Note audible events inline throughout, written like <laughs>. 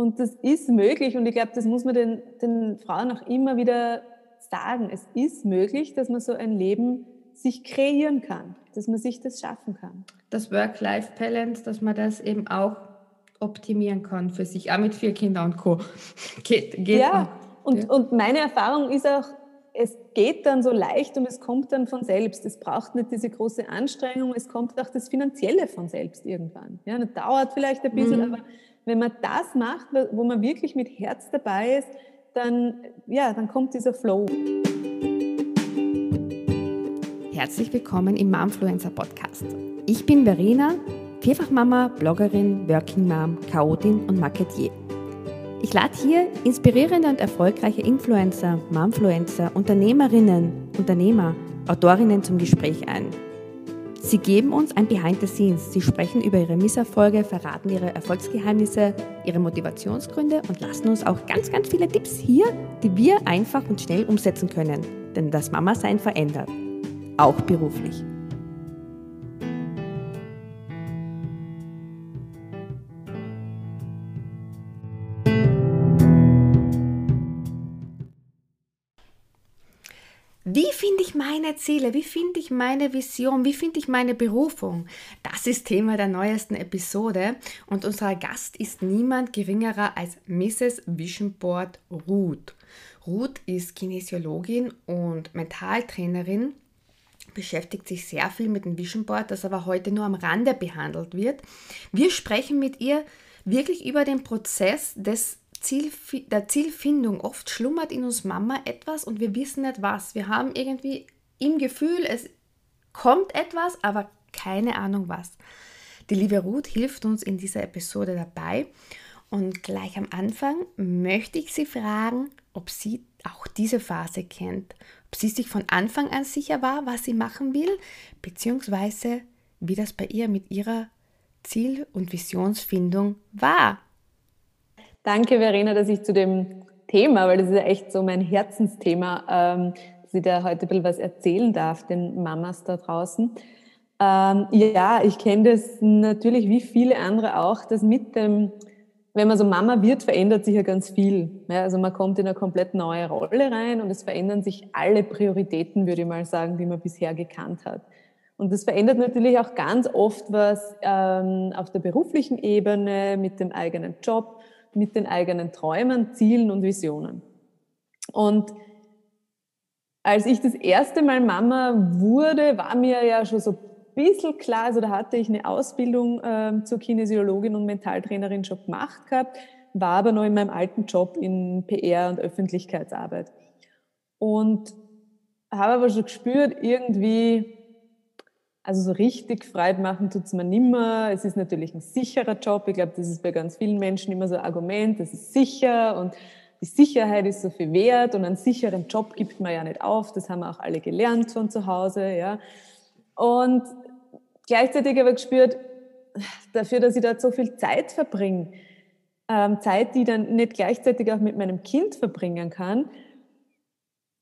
Und das ist möglich und ich glaube, das muss man den, den Frauen auch immer wieder sagen. Es ist möglich, dass man so ein Leben sich kreieren kann, dass man sich das schaffen kann. Das Work-Life-Balance, dass man das eben auch optimieren kann für sich, auch mit vier Kindern und Co. <laughs> Geht, geht ja, und, ja. und meine Erfahrung ist auch, es geht dann so leicht und es kommt dann von selbst. Es braucht nicht diese große Anstrengung, es kommt auch das Finanzielle von selbst irgendwann. Ja, das dauert vielleicht ein bisschen, mhm. aber wenn man das macht, wo man wirklich mit Herz dabei ist, dann, ja, dann kommt dieser Flow. Herzlich willkommen im Momfluencer Podcast. Ich bin Verena, Vierfachmama, Bloggerin, Working Mom, Chaotin und Marketier. Ich lade hier inspirierende und erfolgreiche Influencer, Momfluencer, Unternehmerinnen, Unternehmer, Autorinnen zum Gespräch ein. Sie geben uns ein Behind the Scenes. Sie sprechen über ihre Misserfolge, verraten ihre Erfolgsgeheimnisse, ihre Motivationsgründe und lassen uns auch ganz, ganz viele Tipps hier, die wir einfach und schnell umsetzen können. Denn das Mama-Sein verändert. Auch beruflich. Ziele? Wie finde ich meine Vision? Wie finde ich meine Berufung? Das ist Thema der neuesten Episode und unser Gast ist niemand geringerer als Mrs. Vision Board Ruth. Ruth ist Kinesiologin und Mentaltrainerin, beschäftigt sich sehr viel mit dem Vision Board, das aber heute nur am Rande behandelt wird. Wir sprechen mit ihr wirklich über den Prozess des Ziel, der Zielfindung. Oft schlummert in uns Mama etwas und wir wissen nicht was. Wir haben irgendwie im Gefühl, es kommt etwas, aber keine Ahnung was. Die liebe Ruth hilft uns in dieser Episode dabei. Und gleich am Anfang möchte ich sie fragen, ob sie auch diese Phase kennt, ob sie sich von Anfang an sicher war, was sie machen will, beziehungsweise wie das bei ihr mit ihrer Ziel- und Visionsfindung war. Danke, Verena, dass ich zu dem Thema, weil das ist ja echt so mein Herzensthema, ähm, ich da heute ein bisschen was erzählen darf, den Mamas da draußen. Ähm, ja, ich kenne das natürlich wie viele andere auch, dass mit dem, wenn man so Mama wird, verändert sich ja ganz viel. Ja, also man kommt in eine komplett neue Rolle rein und es verändern sich alle Prioritäten, würde ich mal sagen, die man bisher gekannt hat. Und das verändert natürlich auch ganz oft was ähm, auf der beruflichen Ebene mit dem eigenen Job, mit den eigenen Träumen, Zielen und Visionen. Und als ich das erste Mal Mama wurde, war mir ja schon so ein bisschen klar, also da hatte ich eine Ausbildung äh, zur Kinesiologin und Mentaltrainerin schon gemacht gehabt, war aber noch in meinem alten Job in PR und Öffentlichkeitsarbeit. Und habe aber schon gespürt, irgendwie also so richtig Freude machen tut es mir nimmer. Es ist natürlich ein sicherer Job. Ich glaube, das ist bei ganz vielen Menschen immer so ein Argument, das ist sicher und die Sicherheit ist so viel wert und einen sicheren Job gibt man ja nicht auf. Das haben wir auch alle gelernt von zu Hause. Ja. Und gleichzeitig habe ich gespürt, dafür, dass ich dort so viel Zeit verbringe, ähm, Zeit, die ich dann nicht gleichzeitig auch mit meinem Kind verbringen kann,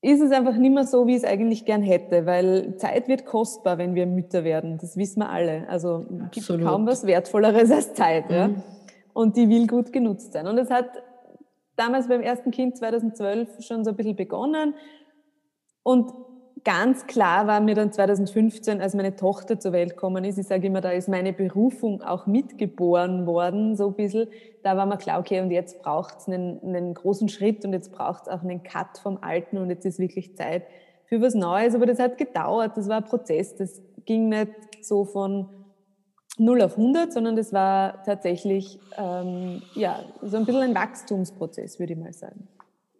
ist es einfach nicht mehr so, wie ich es eigentlich gern hätte, weil Zeit wird kostbar, wenn wir Mütter werden. Das wissen wir alle. Also es gibt kaum was Wertvolleres als Zeit. Mhm. Ja? Und die will gut genutzt sein. Und es hat damals beim ersten Kind 2012 schon so ein bisschen begonnen. Und ganz klar war mir dann 2015, als meine Tochter zur Welt gekommen ist, ich sage immer, da ist meine Berufung auch mitgeboren worden, so ein bisschen. Da war mir klar, okay, und jetzt braucht es einen, einen großen Schritt und jetzt braucht es auch einen Cut vom Alten und jetzt ist wirklich Zeit für was Neues. Aber das hat gedauert, das war ein Prozess, das ging nicht so von 0 auf 100, sondern das war tatsächlich ähm, ja, so ein bisschen ein Wachstumsprozess, würde ich mal sagen.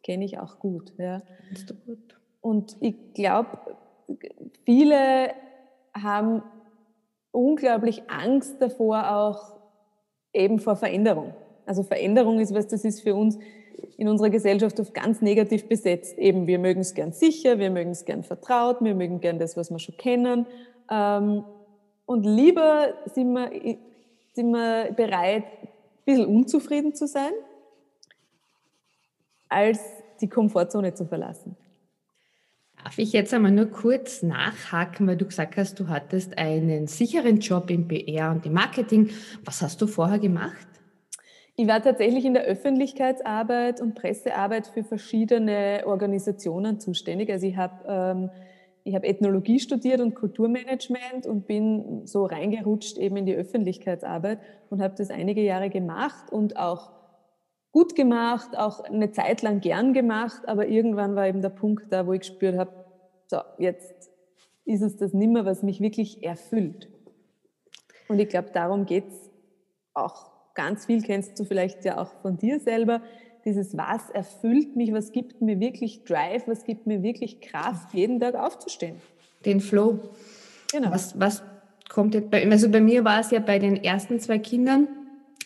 Kenne ich auch gut. Ja. Und ich glaube, viele haben unglaublich Angst davor, auch eben vor Veränderung. Also Veränderung ist was, das ist für uns in unserer Gesellschaft oft ganz negativ besetzt. Eben, wir mögen es gern sicher, wir mögen es gern vertraut, wir mögen gern das, was wir schon kennen. Ähm, und lieber sind wir, sind wir bereit, ein bisschen unzufrieden zu sein, als die Komfortzone zu verlassen. Darf ich jetzt einmal nur kurz nachhaken, weil du gesagt hast, du hattest einen sicheren Job im PR und im Marketing. Was hast du vorher gemacht? Ich war tatsächlich in der Öffentlichkeitsarbeit und Pressearbeit für verschiedene Organisationen zuständig. Also ich habe ähm, ich habe Ethnologie studiert und Kulturmanagement und bin so reingerutscht eben in die Öffentlichkeitsarbeit und habe das einige Jahre gemacht und auch gut gemacht, auch eine Zeit lang gern gemacht, aber irgendwann war eben der Punkt da, wo ich gespürt habe, so, jetzt ist es das nimmer, was mich wirklich erfüllt. Und ich glaube, darum geht's auch ganz viel, kennst du vielleicht ja auch von dir selber, dieses Was erfüllt mich, was gibt mir wirklich Drive, was gibt mir wirklich Kraft, jeden Tag aufzustehen. Den Flow. Genau. Was, was kommt jetzt bei, also bei mir war es ja bei den ersten zwei Kindern,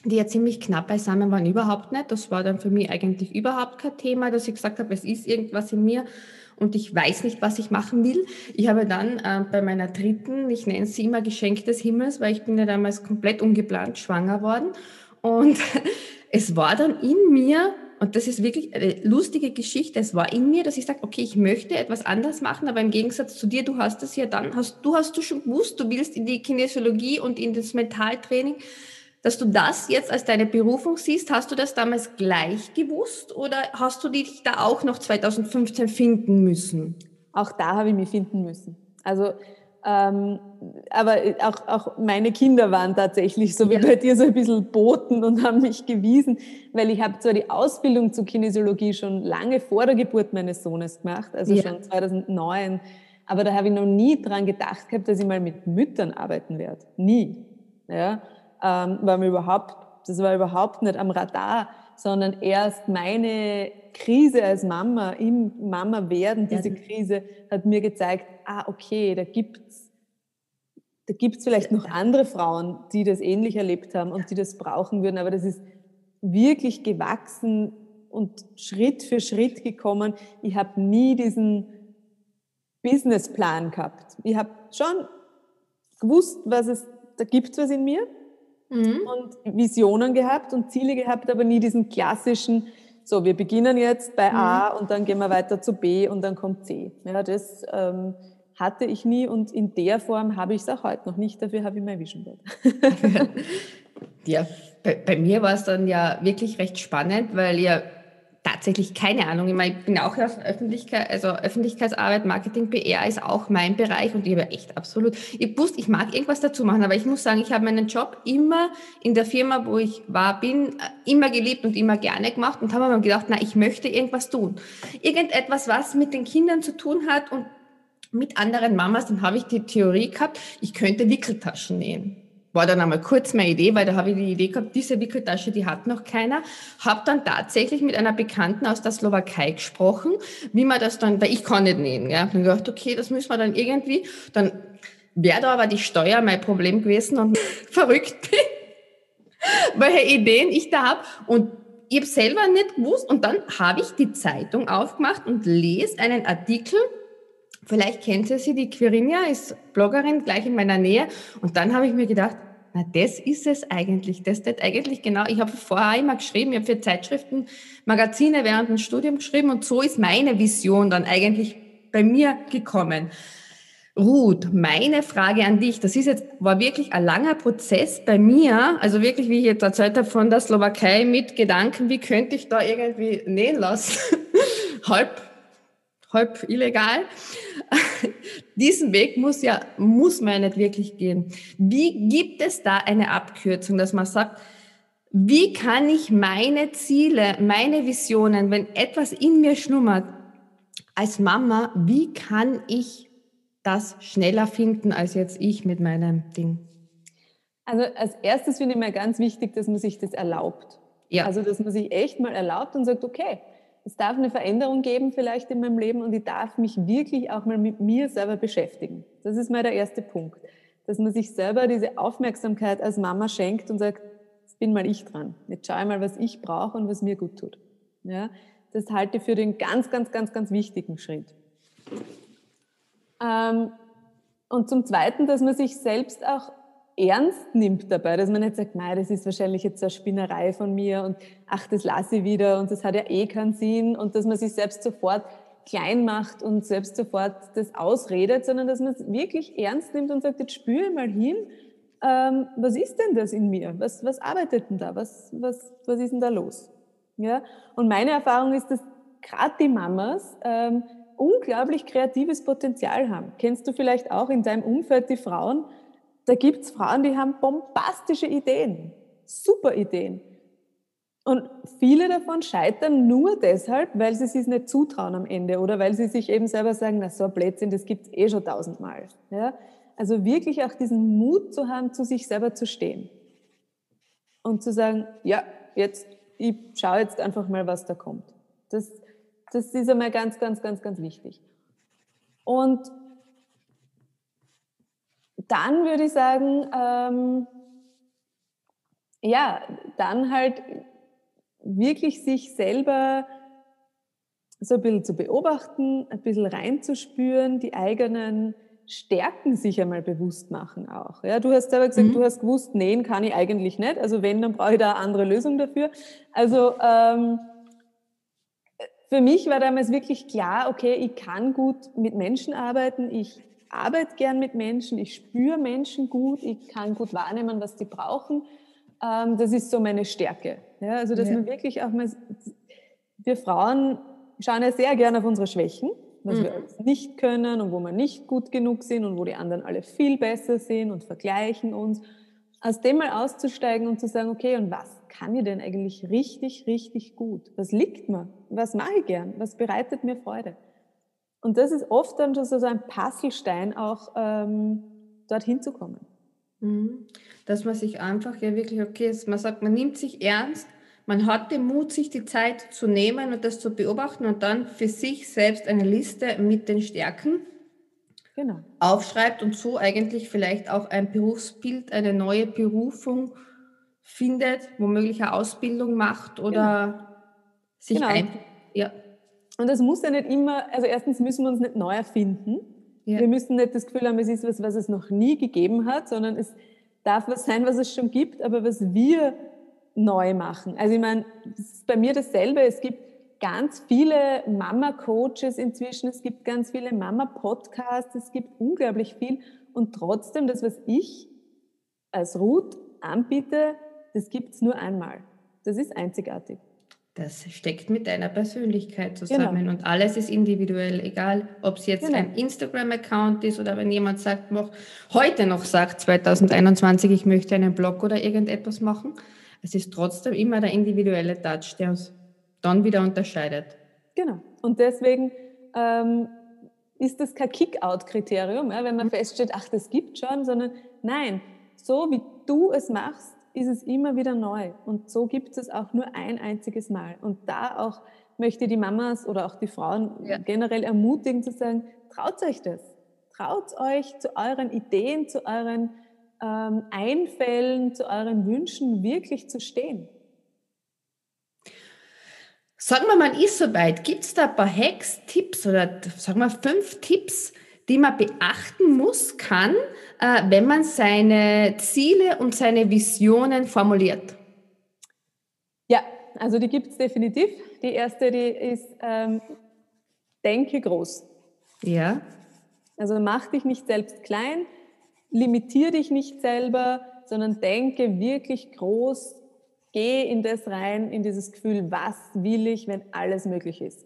die ja ziemlich knapp beisammen waren, überhaupt nicht. Das war dann für mich eigentlich überhaupt kein Thema, dass ich gesagt habe, es ist irgendwas in mir und ich weiß nicht, was ich machen will. Ich habe dann äh, bei meiner dritten, ich nenne sie immer Geschenk des Himmels, weil ich bin ja damals komplett ungeplant schwanger worden. Und <laughs> es war dann in mir und das ist wirklich eine lustige Geschichte. Es war in mir, dass ich sage, okay, ich möchte etwas anders machen, aber im Gegensatz zu dir, du hast das ja dann, hast, du hast du schon gewusst, du willst in die Kinesiologie und in das Mentaltraining, dass du das jetzt als deine Berufung siehst. Hast du das damals gleich gewusst oder hast du dich da auch noch 2015 finden müssen? Auch da habe ich mich finden müssen. Also ähm, aber auch, auch meine Kinder waren tatsächlich so wie ja. bei dir so ein bisschen Boten und haben mich gewiesen, weil ich habe zwar die Ausbildung zur Kinesiologie schon lange vor der Geburt meines Sohnes gemacht, also ja. schon 2009, aber da habe ich noch nie dran gedacht gehabt, dass ich mal mit Müttern arbeiten werde. Nie. Ja, ähm, war mir überhaupt, das war überhaupt nicht am Radar, sondern erst meine Krise als Mama, im Mama werden, diese Krise hat mir gezeigt, ah, okay, da gibt's da gibt's vielleicht noch andere Frauen, die das ähnlich erlebt haben und die das brauchen würden, aber das ist wirklich gewachsen und Schritt für Schritt gekommen. Ich habe nie diesen Businessplan gehabt. Ich habe schon gewusst, was es da gibt, was in mir mhm. und Visionen gehabt und Ziele gehabt, aber nie diesen klassischen, so, wir beginnen jetzt bei A mhm. und dann gehen wir weiter zu B und dann kommt C. Ja, das ähm, hatte ich nie und in der Form habe ich es auch heute noch nicht. Dafür habe ich mein Vision Board. <laughs> ja, bei, bei mir war es dann ja wirklich recht spannend, weil ihr tatsächlich keine Ahnung. Ich, meine, ich bin auch aus Öffentlichkeit, also Öffentlichkeitsarbeit, Marketing, PR ist auch mein Bereich und ich habe echt absolut, ich wusste, ich mag irgendwas dazu machen, aber ich muss sagen, ich habe meinen Job immer in der Firma, wo ich war, bin, immer geliebt und immer gerne gemacht und habe mir gedacht, na, ich möchte irgendwas tun. Irgendetwas, was mit den Kindern zu tun hat und mit anderen Mamas, dann habe ich die Theorie gehabt, ich könnte Wickeltaschen nähen war dann einmal kurz meine Idee, weil da habe ich die Idee gehabt, diese Wickeltasche, die hat noch keiner. Habe dann tatsächlich mit einer Bekannten aus der Slowakei gesprochen, wie man das dann, weil ich kann nicht nähen. Ja. Dann gedacht, okay, das müssen wir dann irgendwie. Dann wäre da aber die Steuer mein Problem gewesen und <laughs> verrückt bin, welche Ideen ich da habe. Und ich habe selber nicht gewusst. Und dann habe ich die Zeitung aufgemacht und lese einen Artikel Vielleicht kennt ihr sie, die Quirinja ist Bloggerin gleich in meiner Nähe. Und dann habe ich mir gedacht, na, das ist es eigentlich. Das ist eigentlich genau. Ich habe vorher immer geschrieben, ich habe für Zeitschriften, Magazine während dem Studium geschrieben und so ist meine Vision dann eigentlich bei mir gekommen. Ruth, meine Frage an dich, das ist jetzt, war wirklich ein langer Prozess bei mir, also wirklich, wie ich jetzt erzählt habe, von der Slowakei mit Gedanken, wie könnte ich da irgendwie nähen lassen? <laughs> halb, halb illegal. <laughs> Diesen Weg muss ja, muss man ja nicht wirklich gehen. Wie gibt es da eine Abkürzung, dass man sagt, wie kann ich meine Ziele, meine Visionen, wenn etwas in mir schlummert, als Mama, wie kann ich das schneller finden als jetzt ich mit meinem Ding? Also als erstes finde ich mir ganz wichtig, dass man sich das erlaubt. Ja. Also dass man sich echt mal erlaubt und sagt, okay, es darf eine Veränderung geben vielleicht in meinem Leben und ich darf mich wirklich auch mal mit mir selber beschäftigen. Das ist mal der erste Punkt. Dass man sich selber diese Aufmerksamkeit als Mama schenkt und sagt, jetzt bin mal ich dran. Jetzt schaue ich mal, was ich brauche und was mir gut tut. Ja, das halte ich für den ganz, ganz, ganz, ganz wichtigen Schritt. Ähm, und zum Zweiten, dass man sich selbst auch ernst nimmt dabei, dass man nicht sagt, nein, das ist wahrscheinlich jetzt eine Spinnerei von mir und ach, das lasse ich wieder und das hat ja eh keinen Sinn und dass man sich selbst sofort klein macht und selbst sofort das ausredet, sondern dass man es wirklich ernst nimmt und sagt, jetzt spüre mal hin, ähm, was ist denn das in mir? Was, was arbeitet denn da? Was, was, was ist denn da los? Ja? Und meine Erfahrung ist, dass gerade die Mamas ähm, unglaublich kreatives Potenzial haben. Kennst du vielleicht auch in deinem Umfeld die Frauen? Da gibt's Frauen, die haben bombastische Ideen, super Ideen. Und viele davon scheitern nur deshalb, weil sie sich nicht zutrauen am Ende oder weil sie sich eben selber sagen, na so ein Blödsinn, das gibt's eh schon tausendmal. Ja? Also wirklich auch diesen Mut zu haben, zu sich selber zu stehen. Und zu sagen, ja, jetzt, ich schaue jetzt einfach mal, was da kommt. Das, das ist einmal ganz, ganz, ganz, ganz wichtig. Und dann würde ich sagen, ähm, ja, dann halt wirklich sich selber so ein bisschen zu beobachten, ein bisschen reinzuspüren, die eigenen Stärken sich einmal bewusst machen auch. Ja, du hast selber gesagt, mhm. du hast gewusst, nähen kann ich eigentlich nicht. Also wenn, dann brauche ich da eine andere Lösung dafür. Also ähm, für mich war damals wirklich klar, okay, ich kann gut mit Menschen arbeiten, ich arbeite gern mit Menschen, ich spüre Menschen gut, ich kann gut wahrnehmen, was die brauchen. Ähm, das ist so meine Stärke. Ja, also dass ja. man wirklich auch mal, wir Frauen schauen ja sehr gerne auf unsere Schwächen was mhm. wir nicht können und wo wir nicht gut genug sind und wo die anderen alle viel besser sind und vergleichen uns. Aus dem mal auszusteigen und zu sagen, okay, und was kann ich denn eigentlich richtig, richtig gut? Was liegt mir? Was mache ich gern? Was bereitet mir Freude? Und das ist oft dann schon so ein Puzzlestein, auch ähm, dorthin zu kommen. Mhm. Dass man sich einfach ja wirklich, okay, man sagt, man nimmt sich ernst man hat den Mut, sich die Zeit zu nehmen und das zu beobachten und dann für sich selbst eine Liste mit den Stärken genau. aufschreibt und so eigentlich vielleicht auch ein Berufsbild, eine neue Berufung findet, womöglich eine Ausbildung macht oder genau. sich genau. ein... Ja. Und das muss ja nicht immer, also erstens müssen wir uns nicht neu erfinden. Ja. Wir müssen nicht das Gefühl haben, es ist was, was es noch nie gegeben hat, sondern es darf was sein, was es schon gibt, aber was wir neu machen. Also ich meine, das ist bei mir dasselbe. Es gibt ganz viele Mama-Coaches inzwischen, es gibt ganz viele Mama-Podcasts, es gibt unglaublich viel. Und trotzdem, das, was ich als Ruth anbiete, das gibt's nur einmal. Das ist einzigartig. Das steckt mit deiner Persönlichkeit zusammen genau. und alles ist individuell, egal ob es jetzt genau. ein Instagram-Account ist oder wenn jemand sagt, noch, heute noch sagt 2021, ich möchte einen Blog oder irgendetwas machen es ist trotzdem immer der individuelle Touch, der uns dann wieder unterscheidet. Genau. Und deswegen ähm, ist das kein Kick-out-Kriterium, ja, wenn man mhm. feststellt, ach, das gibt schon, sondern nein, so wie du es machst, ist es immer wieder neu. Und so gibt es auch nur ein einziges Mal. Und da auch möchte die Mamas oder auch die Frauen ja. generell ermutigen zu sagen, traut euch das. Traut euch zu euren Ideen, zu euren ähm, Einfällen, zu euren Wünschen wirklich zu stehen? Sagen wir mal, ist soweit. Gibt es da ein paar Hacks, Tipps oder sagen wir fünf Tipps, die man beachten muss, kann, äh, wenn man seine Ziele und seine Visionen formuliert? Ja, also die gibt es definitiv. Die erste, die ist, ähm, denke groß. Ja. Also mach dich nicht selbst klein, limitier dich nicht selber, sondern denke wirklich groß, geh in das rein, in dieses Gefühl, was will ich, wenn alles möglich ist.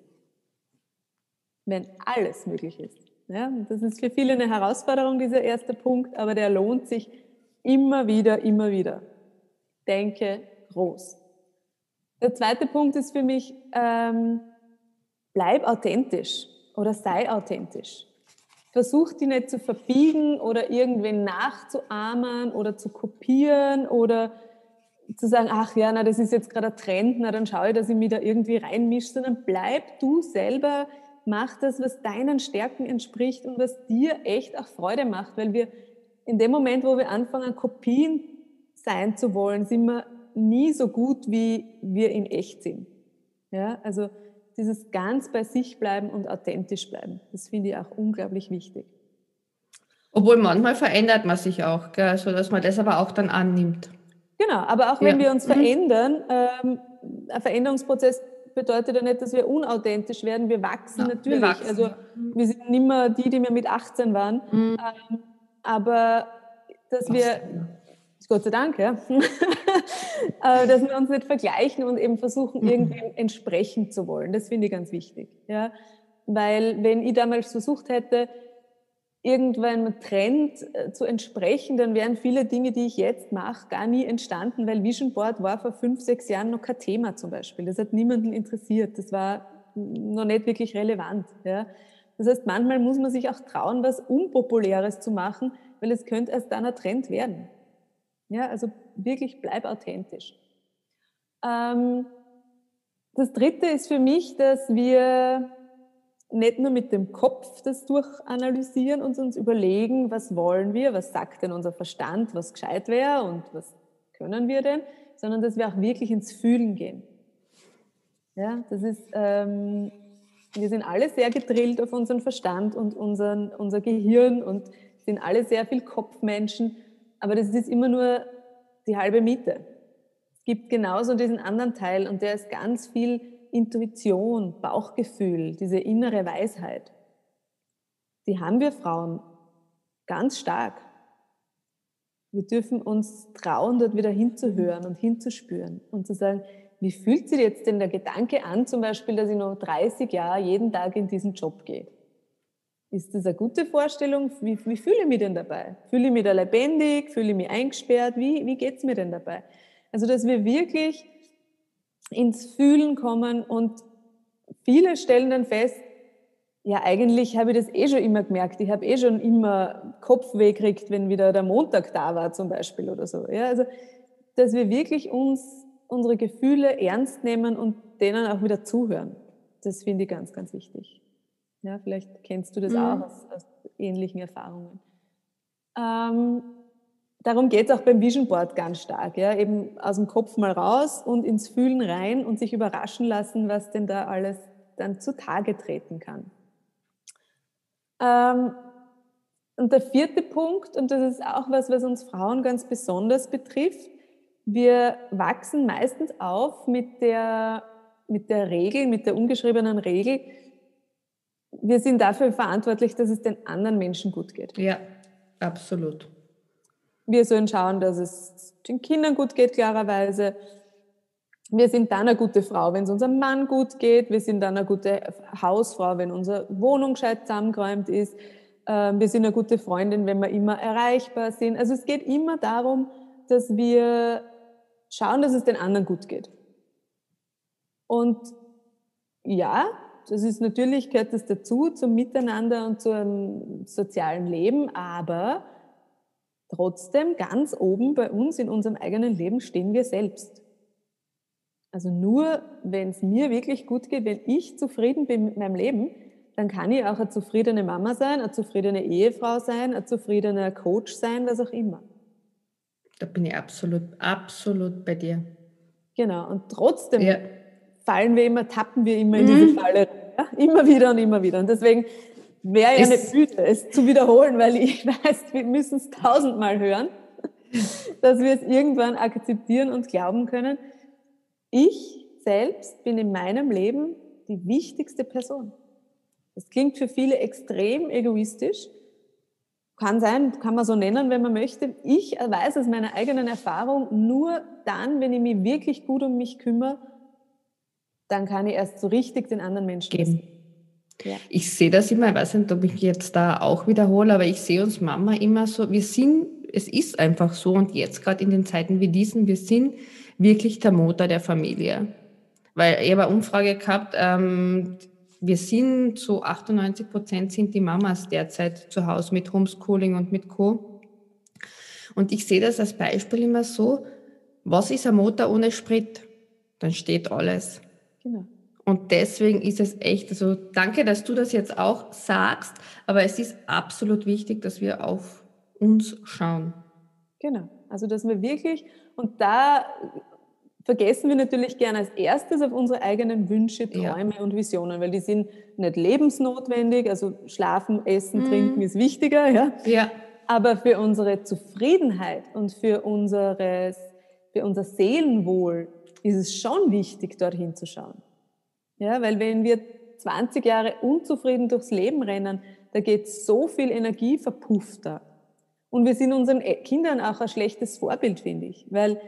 Wenn alles möglich ist. Ja, das ist für viele eine Herausforderung, dieser erste Punkt, aber der lohnt sich immer wieder, immer wieder. Denke groß. Der zweite Punkt ist für mich, ähm, bleib authentisch oder sei authentisch versuch die nicht zu verbiegen oder irgendwen nachzuahmen oder zu kopieren oder zu sagen, ach ja, na, das ist jetzt gerade ein Trend, na, dann schaue ich, dass ich mich da irgendwie reinmische, sondern bleib du selber, mach das, was deinen Stärken entspricht und was dir echt auch Freude macht, weil wir in dem Moment, wo wir anfangen, Kopien sein zu wollen, sind wir nie so gut, wie wir in echt sind. Ja, also dieses ganz bei sich bleiben und authentisch bleiben. Das finde ich auch unglaublich wichtig. Obwohl manchmal verändert man sich auch, gell? so dass man das aber auch dann annimmt. Genau, aber auch wenn ja. wir uns mhm. verändern, ähm, ein Veränderungsprozess bedeutet ja nicht, dass wir unauthentisch werden. Wir wachsen ja, natürlich. Wir wachsen. Also wir sind nicht mehr die, die wir mit 18 waren. Mhm. Ähm, aber dass wir Gott sei Dank, ja. <laughs> Äh, dass wir uns nicht vergleichen und eben versuchen, mhm. irgendwie entsprechen zu wollen. Das finde ich ganz wichtig. Ja. Weil wenn ich damals versucht hätte, irgendwann Trend äh, zu entsprechen, dann wären viele Dinge, die ich jetzt mache, gar nie entstanden, weil Vision Board war vor fünf, sechs Jahren noch kein Thema zum Beispiel. Das hat niemanden interessiert. Das war noch nicht wirklich relevant. Ja. Das heißt, manchmal muss man sich auch trauen, was Unpopuläres zu machen, weil es könnte erst dann ein Trend werden. Ja, also wirklich bleib authentisch. Ähm, das dritte ist für mich, dass wir nicht nur mit dem Kopf das durchanalysieren und uns überlegen, was wollen wir, was sagt denn unser Verstand, was gescheit wäre und was können wir denn, sondern dass wir auch wirklich ins Fühlen gehen. Ja, das ist, ähm, wir sind alle sehr gedrillt auf unseren Verstand und unseren, unser Gehirn und sind alle sehr viel Kopfmenschen aber das ist immer nur die halbe Miete. Es gibt genauso diesen anderen Teil und der ist ganz viel Intuition, Bauchgefühl, diese innere Weisheit. Die haben wir Frauen ganz stark. Wir dürfen uns trauen, dort wieder hinzuhören und hinzuspüren und zu sagen, wie fühlt sich jetzt denn der Gedanke an, zum Beispiel, dass ich noch 30 Jahre jeden Tag in diesen Job gehe? Ist das eine gute Vorstellung? Wie, wie fühle ich mich denn dabei? Fühle ich mich da lebendig? Fühle ich mich eingesperrt? Wie, wie geht es mir denn dabei? Also, dass wir wirklich ins Fühlen kommen und viele stellen dann fest, ja, eigentlich habe ich das eh schon immer gemerkt. Ich habe eh schon immer Kopfweh gekriegt, wenn wieder der Montag da war zum Beispiel oder so. Ja, also, dass wir wirklich uns unsere Gefühle ernst nehmen und denen auch wieder zuhören. Das finde ich ganz, ganz wichtig. Ja, vielleicht kennst du das mhm. auch aus, aus, ähnlichen Erfahrungen. Ähm, darum geht es auch beim Vision Board ganz stark. Ja? Eben aus dem Kopf mal raus und ins Fühlen rein und sich überraschen lassen, was denn da alles dann zutage treten kann. Ähm, und der vierte Punkt, und das ist auch was, was uns Frauen ganz besonders betrifft, wir wachsen meistens auf mit der, mit der Regel, mit der ungeschriebenen Regel, wir sind dafür verantwortlich, dass es den anderen Menschen gut geht. Ja, absolut. Wir sollen schauen, dass es den Kindern gut geht, klarerweise. Wir sind dann eine gute Frau, wenn es unserem Mann gut geht. Wir sind dann eine gute Hausfrau, wenn unsere Wohnung gescheit zusammengeräumt ist. Ähm, wir sind eine gute Freundin, wenn wir immer erreichbar sind. Also es geht immer darum, dass wir schauen, dass es den anderen gut geht. Und ja, das ist natürlich, gehört das dazu, zum Miteinander und zum sozialen Leben, aber trotzdem ganz oben bei uns in unserem eigenen Leben stehen wir selbst. Also nur, wenn es mir wirklich gut geht, wenn ich zufrieden bin mit meinem Leben, dann kann ich auch eine zufriedene Mama sein, eine zufriedene Ehefrau sein, ein zufriedener Coach sein, was auch immer. Da bin ich absolut, absolut bei dir. Genau. Und trotzdem ja fallen wir immer, tappen wir immer in mhm. diese Falle. Ja? Immer wieder und immer wieder. Und deswegen wäre ja eine Müde, es zu wiederholen, weil ich <laughs> weiß, wir müssen es tausendmal hören, dass wir es irgendwann akzeptieren und glauben können. Ich selbst bin in meinem Leben die wichtigste Person. Das klingt für viele extrem egoistisch. Kann sein, kann man so nennen, wenn man möchte. Ich weiß aus meiner eigenen Erfahrung, nur dann, wenn ich mich wirklich gut um mich kümmere, dann kann ich erst so richtig den anderen Menschen geben. Ja. Ich sehe das immer, ich weiß nicht, ob ich jetzt da auch wiederhole, aber ich sehe uns Mama immer so, wir sind, es ist einfach so und jetzt gerade in den Zeiten wie diesen, wir sind wirklich der Motor der Familie. Weil ich habe eine Umfrage gehabt, ähm, wir sind so 98 Prozent sind die Mamas derzeit zu Hause mit Homeschooling und mit Co. Und ich sehe das als Beispiel immer so, was ist ein Motor ohne Sprit? Dann steht alles. Genau. Und deswegen ist es echt, also danke, dass du das jetzt auch sagst, aber es ist absolut wichtig, dass wir auf uns schauen. Genau, also dass wir wirklich, und da vergessen wir natürlich gerne als erstes auf unsere eigenen Wünsche, Träume ja. und Visionen, weil die sind nicht lebensnotwendig, also schlafen, essen, mhm. trinken ist wichtiger, ja. ja. Aber für unsere Zufriedenheit und für, unseres, für unser Seelenwohl ist es schon wichtig, dorthin zu schauen. Ja, weil wenn wir 20 Jahre unzufrieden durchs Leben rennen, da geht so viel Energie verpufft da. Und wir sind unseren e-, Kindern auch ein schlechtes Vorbild, finde ich. Weil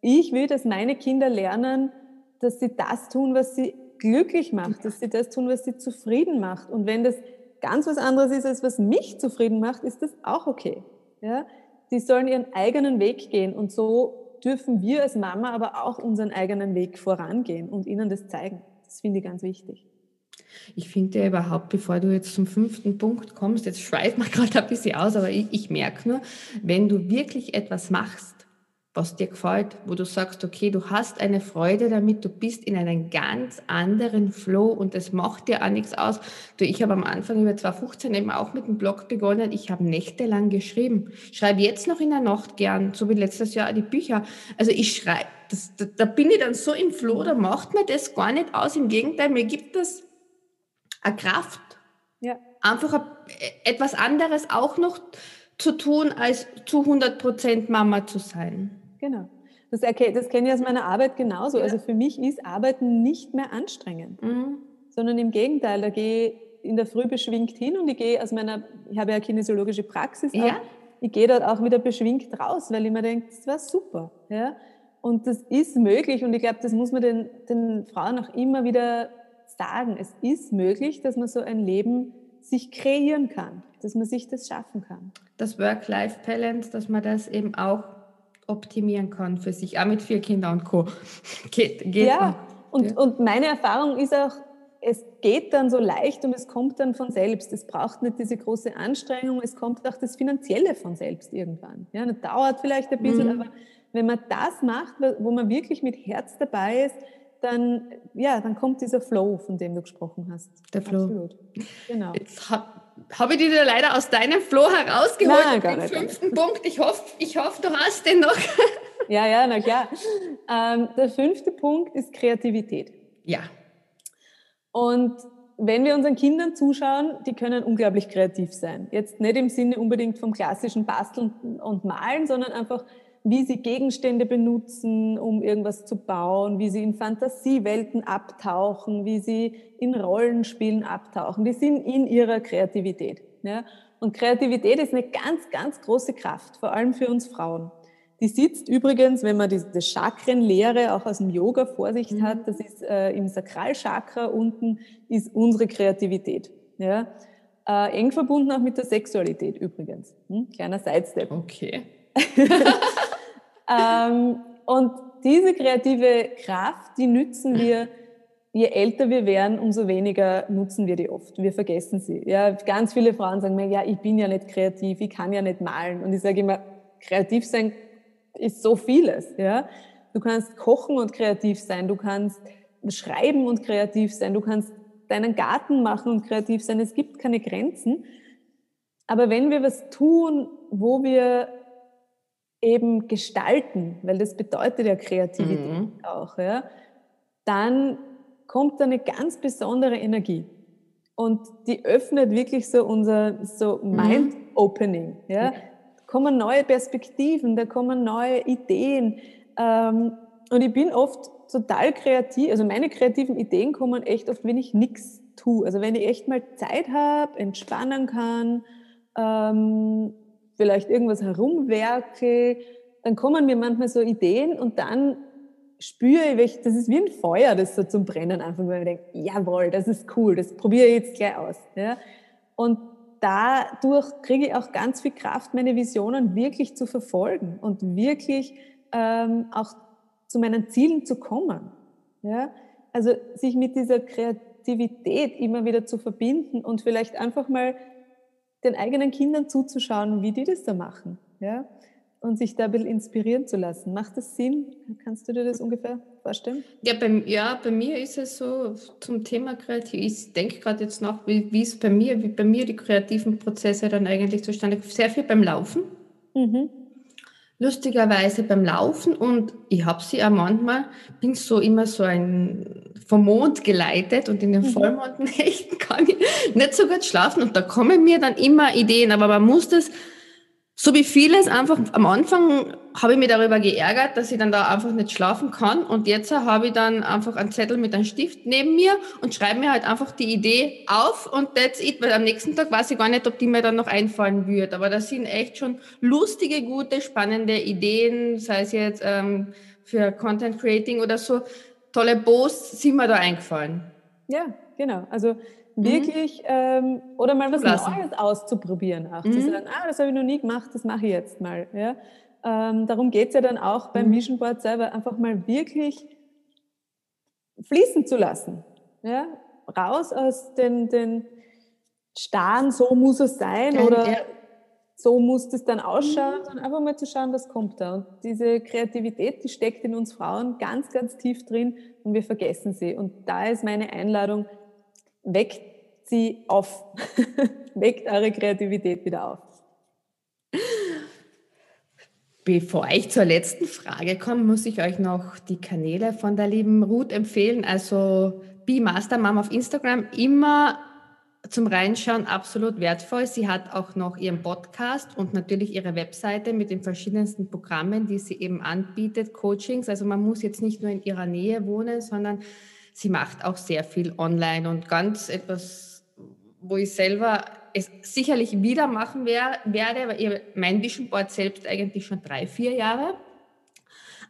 ich will, dass meine Kinder lernen, dass sie das tun, was sie glücklich macht, dass sie das tun, was sie zufrieden macht. Und wenn das ganz was anderes ist, als was mich zufrieden macht, ist das auch okay. Ja? Die sollen ihren eigenen Weg gehen und so dürfen wir als Mama aber auch unseren eigenen Weg vorangehen und ihnen das zeigen. Das finde ich ganz wichtig. Ich finde ja überhaupt, bevor du jetzt zum fünften Punkt kommst, jetzt schweift man <laughs> gerade ein bisschen aus, aber ich, ich merke nur, wenn du wirklich etwas machst, was dir gefällt, wo du sagst, okay, du hast eine Freude damit, du bist in einem ganz anderen Flow und es macht dir auch nichts aus. Du, ich habe am Anfang über 2015 eben auch mit dem Blog begonnen. Ich habe nächtelang geschrieben. Schreibe jetzt noch in der Nacht gern, so wie letztes Jahr die Bücher. Also ich schreibe, das, da, da bin ich dann so im Flow, da macht mir das gar nicht aus. Im Gegenteil, mir gibt das eine Kraft. Ja. Einfach etwas anderes auch noch zu tun, als zu 100 Prozent Mama zu sein. Genau. Das, das kenne ich aus meiner Arbeit genauso. Ja. Also für mich ist Arbeiten nicht mehr anstrengend, mhm. sondern im Gegenteil, da gehe ich in der Früh beschwingt hin und ich gehe aus meiner, ich habe ja kinesiologische Praxis, ja. ich gehe dort auch wieder beschwingt raus, weil ich mir denke, das war super. Ja? Und das ist möglich und ich glaube, das muss man den, den Frauen auch immer wieder sagen. Es ist möglich, dass man so ein Leben sich kreieren kann, dass man sich das schaffen kann. Das Work-Life-Balance, dass man das eben auch optimieren kann für sich, auch mit vier Kindern und Co. <laughs> geht, geht ja, und, ja. und meine Erfahrung ist auch, es geht dann so leicht und es kommt dann von selbst. Es braucht nicht diese große Anstrengung, es kommt auch das Finanzielle von selbst irgendwann. Ja, das dauert vielleicht ein bisschen, mhm. aber wenn man das macht, wo man wirklich mit Herz dabei ist, dann, ja, dann kommt dieser Flow, von dem du gesprochen hast. Der Flow. Absolut. Genau. Jetzt habe hab ich dir leider aus deinem Flow herausgeholt. Nein, gar nicht, den fünften Punkt. Ich hoffe, ich hoffe, du hast den noch. <laughs> Ja, ja, na klar. Ähm, der fünfte Punkt ist Kreativität. Ja. Und wenn wir unseren Kindern zuschauen, die können unglaublich kreativ sein. Jetzt nicht im Sinne unbedingt vom klassischen Basteln und Malen, sondern einfach wie sie Gegenstände benutzen, um irgendwas zu bauen, wie sie in Fantasiewelten abtauchen, wie sie in Rollenspielen abtauchen. Die sind in ihrer Kreativität. Ja? Und Kreativität ist eine ganz, ganz große Kraft, vor allem für uns Frauen. Die sitzt übrigens, wenn man diese Chakrenlehre auch aus dem Yoga vor sich mhm. hat, das ist äh, im Sakralchakra unten, ist unsere Kreativität. Ja? Äh, eng verbunden auch mit der Sexualität übrigens. Hm? Kleiner Sidestep. Okay. <laughs> <laughs> ähm, und diese kreative Kraft, die nützen wir, je älter wir werden, umso weniger nutzen wir die oft. Wir vergessen sie. Ja, ganz viele Frauen sagen mir, ja, ich bin ja nicht kreativ, ich kann ja nicht malen. Und ich sage immer, kreativ sein ist so vieles. Ja, du kannst kochen und kreativ sein, du kannst schreiben und kreativ sein, du kannst deinen Garten machen und kreativ sein. Es gibt keine Grenzen. Aber wenn wir was tun, wo wir eben gestalten, weil das bedeutet ja Kreativität mhm. auch, ja, dann kommt da eine ganz besondere Energie. Und die öffnet wirklich so unser so mhm. Mind-Opening. Ja. Da kommen neue Perspektiven, da kommen neue Ideen. Ähm, und ich bin oft total kreativ, also meine kreativen Ideen kommen echt oft, wenn ich nichts tue. Also wenn ich echt mal Zeit habe, entspannen kann, ähm, vielleicht irgendwas herumwerke, dann kommen mir manchmal so Ideen und dann spüre ich, das ist wie ein Feuer, das so zum Brennen anfängt, weil ich denke, jawohl, das ist cool, das probiere ich jetzt gleich aus. Ja? Und dadurch kriege ich auch ganz viel Kraft, meine Visionen wirklich zu verfolgen und wirklich ähm, auch zu meinen Zielen zu kommen. Ja? Also sich mit dieser Kreativität immer wieder zu verbinden und vielleicht einfach mal den eigenen Kindern zuzuschauen, wie die das da machen. Ja? Und sich da ein bisschen inspirieren zu lassen. Macht das Sinn? Kannst du dir das ungefähr vorstellen? Ja, bei, ja, bei mir ist es so zum Thema kreativ. Ich denke gerade jetzt nach, wie, wie es bei mir, wie bei mir die kreativen Prozesse dann eigentlich zustande kommen. Sehr viel beim Laufen. Mhm. Lustigerweise beim Laufen und ich habe sie auch manchmal, bin so immer so ein vom Mond geleitet und in den mhm. Vollmondnächten <laughs> kann ich nicht so gut schlafen und da kommen mir dann immer Ideen, aber man muss das so wie vieles einfach am Anfang habe ich mich darüber geärgert, dass ich dann da einfach nicht schlafen kann. Und jetzt habe ich dann einfach einen Zettel mit einem Stift neben mir und schreibe mir halt einfach die Idee auf und that's it, weil am nächsten Tag weiß ich gar nicht, ob die mir dann noch einfallen wird. Aber das sind echt schon lustige, gute, spannende Ideen, sei es jetzt ähm, für Content Creating oder so. Tolle Posts sind mir da eingefallen. Ja, genau. Also wirklich mhm. ähm, oder mal was Lassen. Neues auszuprobieren auch. Mhm. Zu sagen, ah, das habe ich noch nie gemacht, das mache ich jetzt mal. Ja? Ähm, darum geht es ja dann auch beim mhm. Vision Board selber, einfach mal wirklich fließen zu lassen. Ja? Raus aus den, den starren, so muss es sein Kein, oder ja. So muss es dann ausschauen, mhm. sondern einfach mal zu schauen, was kommt da. Und diese Kreativität, die steckt in uns Frauen ganz, ganz tief drin und wir vergessen sie. Und da ist meine Einladung, weckt sie auf. <laughs> weckt eure Kreativität wieder auf. Bevor ich zur letzten Frage komme, muss ich euch noch die Kanäle von der lieben Ruth empfehlen. Also Be Master Mom auf Instagram immer zum Reinschauen absolut wertvoll. Sie hat auch noch ihren Podcast und natürlich ihre Webseite mit den verschiedensten Programmen, die sie eben anbietet, Coachings. Also man muss jetzt nicht nur in ihrer Nähe wohnen, sondern sie macht auch sehr viel online und ganz etwas, wo ich selber es sicherlich wieder machen werde, weil mein Vision Board selbst eigentlich schon drei, vier Jahre.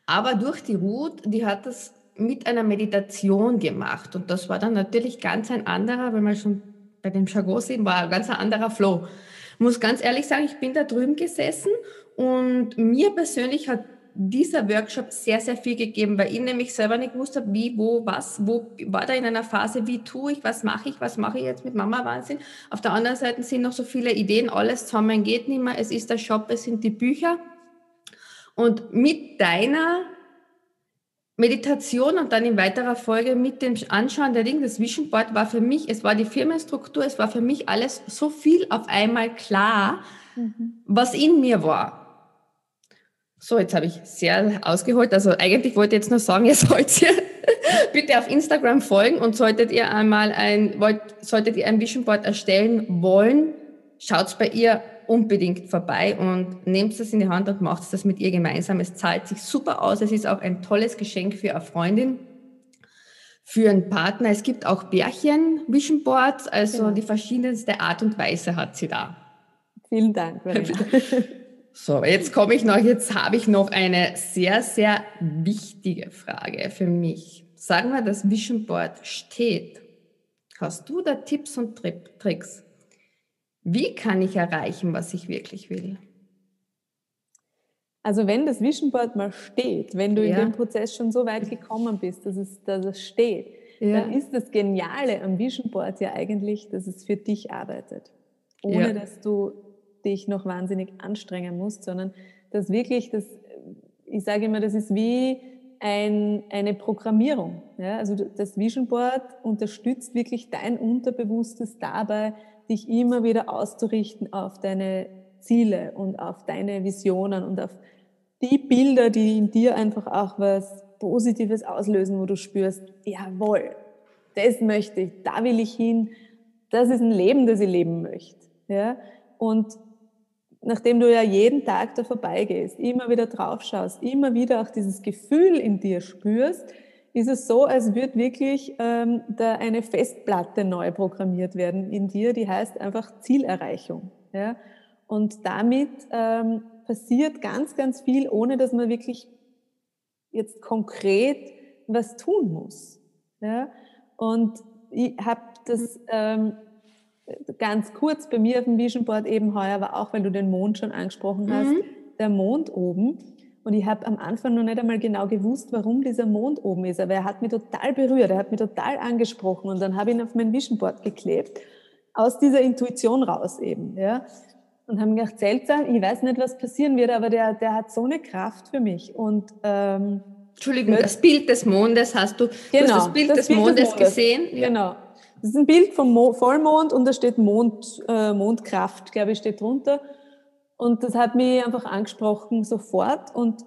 Aber durch die Ruth, die hat das mit einer Meditation gemacht. Und das war dann natürlich ganz ein anderer, wenn man schon bei dem Chagot sehen, war ein ganz anderer Flow. Ich muss ganz ehrlich sagen, ich bin da drüben gesessen und mir persönlich hat dieser Workshop sehr, sehr viel gegeben, weil ich nämlich selber nicht gewusst habe, wie, wo, was, wo war da in einer Phase, wie tue ich, was mache ich, was mache ich jetzt mit Mama Wahnsinn. Auf der anderen Seite sind noch so viele Ideen, alles zusammen geht nicht mehr, es ist der Shop, es sind die Bücher. Und mit deiner Meditation und dann in weiterer Folge mit dem Anschauen der Dinge, das Vision Board war für mich, es war die Firmenstruktur, es war für mich alles so viel auf einmal klar, mhm. was in mir war. So, jetzt habe ich sehr ausgeholt. Also eigentlich wollte ich jetzt nur sagen, <laughs> ihr sollt ihr bitte auf Instagram folgen und solltet ihr einmal ein, wollt, solltet ihr ein Vision Board erstellen wollen, schaut bei ihr unbedingt vorbei und nehmt es in die Hand und macht das mit ihr gemeinsam. Es zahlt sich super aus. Es ist auch ein tolles Geschenk für eine Freundin, für einen Partner. Es gibt auch Bärchen Vision Boards, also genau. die verschiedenste Art und Weise hat sie da. Vielen Dank. <laughs> So, jetzt komme ich noch, jetzt habe ich noch eine sehr, sehr wichtige Frage für mich. Sagen wir, das Vision Board steht. Hast du da Tipps und Tricks? Wie kann ich erreichen, was ich wirklich will? Also wenn das Vision Board mal steht, wenn du ja. in dem Prozess schon so weit gekommen bist, dass es, dass es steht, ja. dann ist das Geniale am Vision Board ja eigentlich, dass es für dich arbeitet. Ohne ja. dass du dich noch wahnsinnig anstrengen musst, sondern dass wirklich das, ich sage immer, das ist wie ein, eine Programmierung. Ja? Also das Vision Board unterstützt wirklich dein Unterbewusstes dabei, dich immer wieder auszurichten auf deine Ziele und auf deine Visionen und auf die Bilder, die in dir einfach auch was Positives auslösen, wo du spürst, jawohl, das möchte ich, da will ich hin, das ist ein Leben, das ich leben möchte. Ja? Und nachdem du ja jeden Tag da vorbeigehst, immer wieder drauf schaust, immer wieder auch dieses Gefühl in dir spürst, ist es so, als würde wirklich ähm, da eine Festplatte neu programmiert werden in dir, die heißt einfach Zielerreichung. Ja? Und damit ähm, passiert ganz, ganz viel, ohne dass man wirklich jetzt konkret was tun muss. Ja? Und ich habe das ähm, ganz kurz bei mir auf dem Vision Board eben heuer war auch, weil du den Mond schon angesprochen hast, mhm. der Mond oben. Und ich habe am Anfang noch nicht einmal genau gewusst, warum dieser Mond oben ist. Aber er hat mich total berührt, er hat mich total angesprochen. Und dann habe ich ihn auf mein Vision Board geklebt, aus dieser Intuition raus eben. Ja. Und haben gedacht, seltsam, ich weiß nicht, was passieren wird, aber der, der hat so eine Kraft für mich. Und ähm, Entschuldigung, das Bild des Mondes hast du, genau, du hast das Bild, das des, Bild Mondes des Mondes gesehen? Ja. Genau. Das ist ein Bild vom Mo Vollmond und da steht Mond, äh, Mondkraft, glaube ich, steht drunter. Und das hat mich einfach angesprochen sofort. Und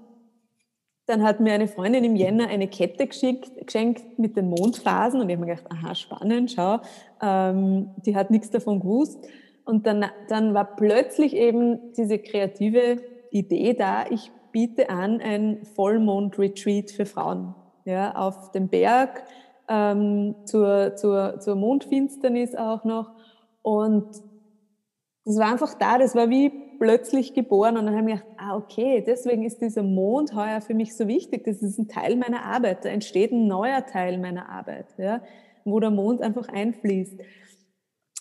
dann hat mir eine Freundin im Jänner eine Kette geschickt, geschenkt mit den Mondphasen. Und ich habe mir gedacht, aha, spannend, schau. Ähm, die hat nichts davon gewusst. Und dann, dann war plötzlich eben diese kreative Idee da, ich biete an ein Vollmond-Retreat für Frauen ja, auf dem Berg ähm, zur, zur, zur Mondfinsternis auch noch. Und das war einfach da, das war wie plötzlich geboren und dann habe ich gedacht, ah okay, deswegen ist dieser Mond heuer für mich so wichtig. Das ist ein Teil meiner Arbeit. Da entsteht ein neuer Teil meiner Arbeit, ja, wo der Mond einfach einfließt.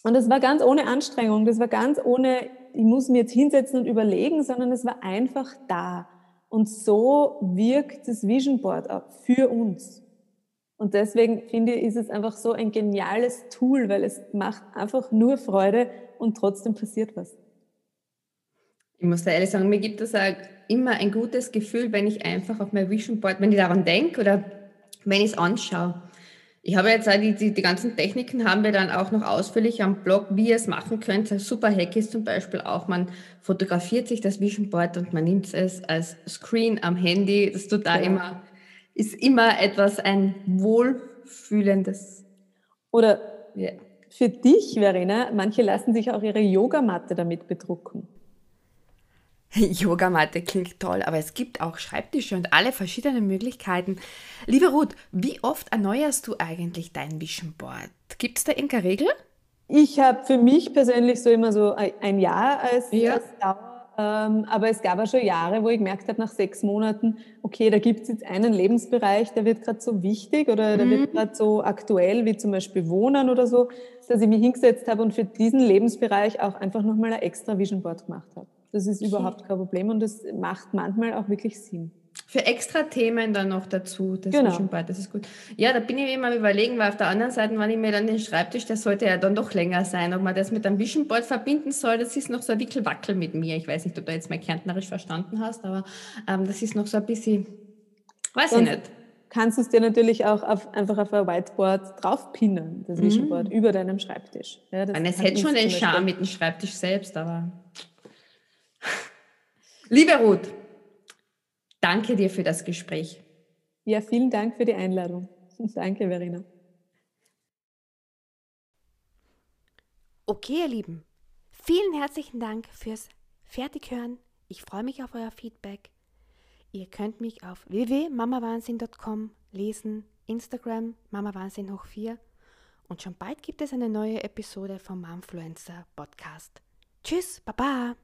Und das war ganz ohne Anstrengung, das war ganz ohne, ich muss mir jetzt hinsetzen und überlegen, sondern es war einfach da. Und so wirkt das Vision Board auch für uns. Und deswegen finde ich, ist es einfach so ein geniales Tool, weil es macht einfach nur Freude und trotzdem passiert was. Ich muss da ehrlich sagen, mir gibt es immer ein gutes Gefühl, wenn ich einfach auf mein Vision Board, wenn ich daran denke oder wenn ich es anschaue. Ich habe jetzt auch die, die, die ganzen Techniken haben wir dann auch noch ausführlich am Blog, wie ihr es machen könnt. Ein super Hack ist zum Beispiel auch, man fotografiert sich das Vision Board und man nimmt es als Screen am Handy. Das tut da ja. immer, ist immer etwas ein wohlfühlendes. Oder ja. für dich, Verena, manche lassen sich auch ihre Yogamatte damit bedrucken. <laughs> Yogamatte klingt toll, aber es gibt auch Schreibtische und alle verschiedenen Möglichkeiten. Liebe Ruth, wie oft erneuerst du eigentlich dein Vision Board? Gibt es da irgendeine Regel? Ich habe für mich persönlich so immer so ein Jahr als, ja. als Dauer. Ähm, aber es gab auch schon Jahre, wo ich gemerkt habe, nach sechs Monaten, okay, da gibt es jetzt einen Lebensbereich, der wird gerade so wichtig oder der mhm. wird gerade so aktuell, wie zum Beispiel Wohnen oder so, dass ich mich hingesetzt habe und für diesen Lebensbereich auch einfach nochmal ein extra Vision Board gemacht habe. Das ist überhaupt kein Problem und das macht manchmal auch wirklich Sinn. Für extra Themen dann noch dazu, das genau. schon bald, das ist gut. Ja, da bin ich immer am überlegen, weil auf der anderen Seite, wenn ich mir dann den Schreibtisch, der sollte ja dann doch länger sein, ob man das mit einem Vision Board verbinden soll, das ist noch so ein Wickelwackel mit mir. Ich weiß nicht, ob du jetzt mal kärntnerisch verstanden hast, aber ähm, das ist noch so ein bisschen, weiß Sonst ich nicht. Kannst du es dir natürlich auch auf, einfach auf ein Whiteboard draufpinnen, das Vision Board, mhm. über deinem Schreibtisch. Ja, das es hätte schon den Charme mit dem Schreibtisch selbst, aber Liebe Ruth, danke dir für das Gespräch. Ja, vielen Dank für die Einladung. <laughs> Danke, Verena. Okay, ihr Lieben, vielen herzlichen Dank fürs Fertighören. Ich freue mich auf euer Feedback. Ihr könnt mich auf www.mamawahnsinn.com lesen, Instagram mamawahnsinn hoch 4 und schon bald gibt es eine neue Episode vom Momfluencer Podcast. Tschüss, Baba!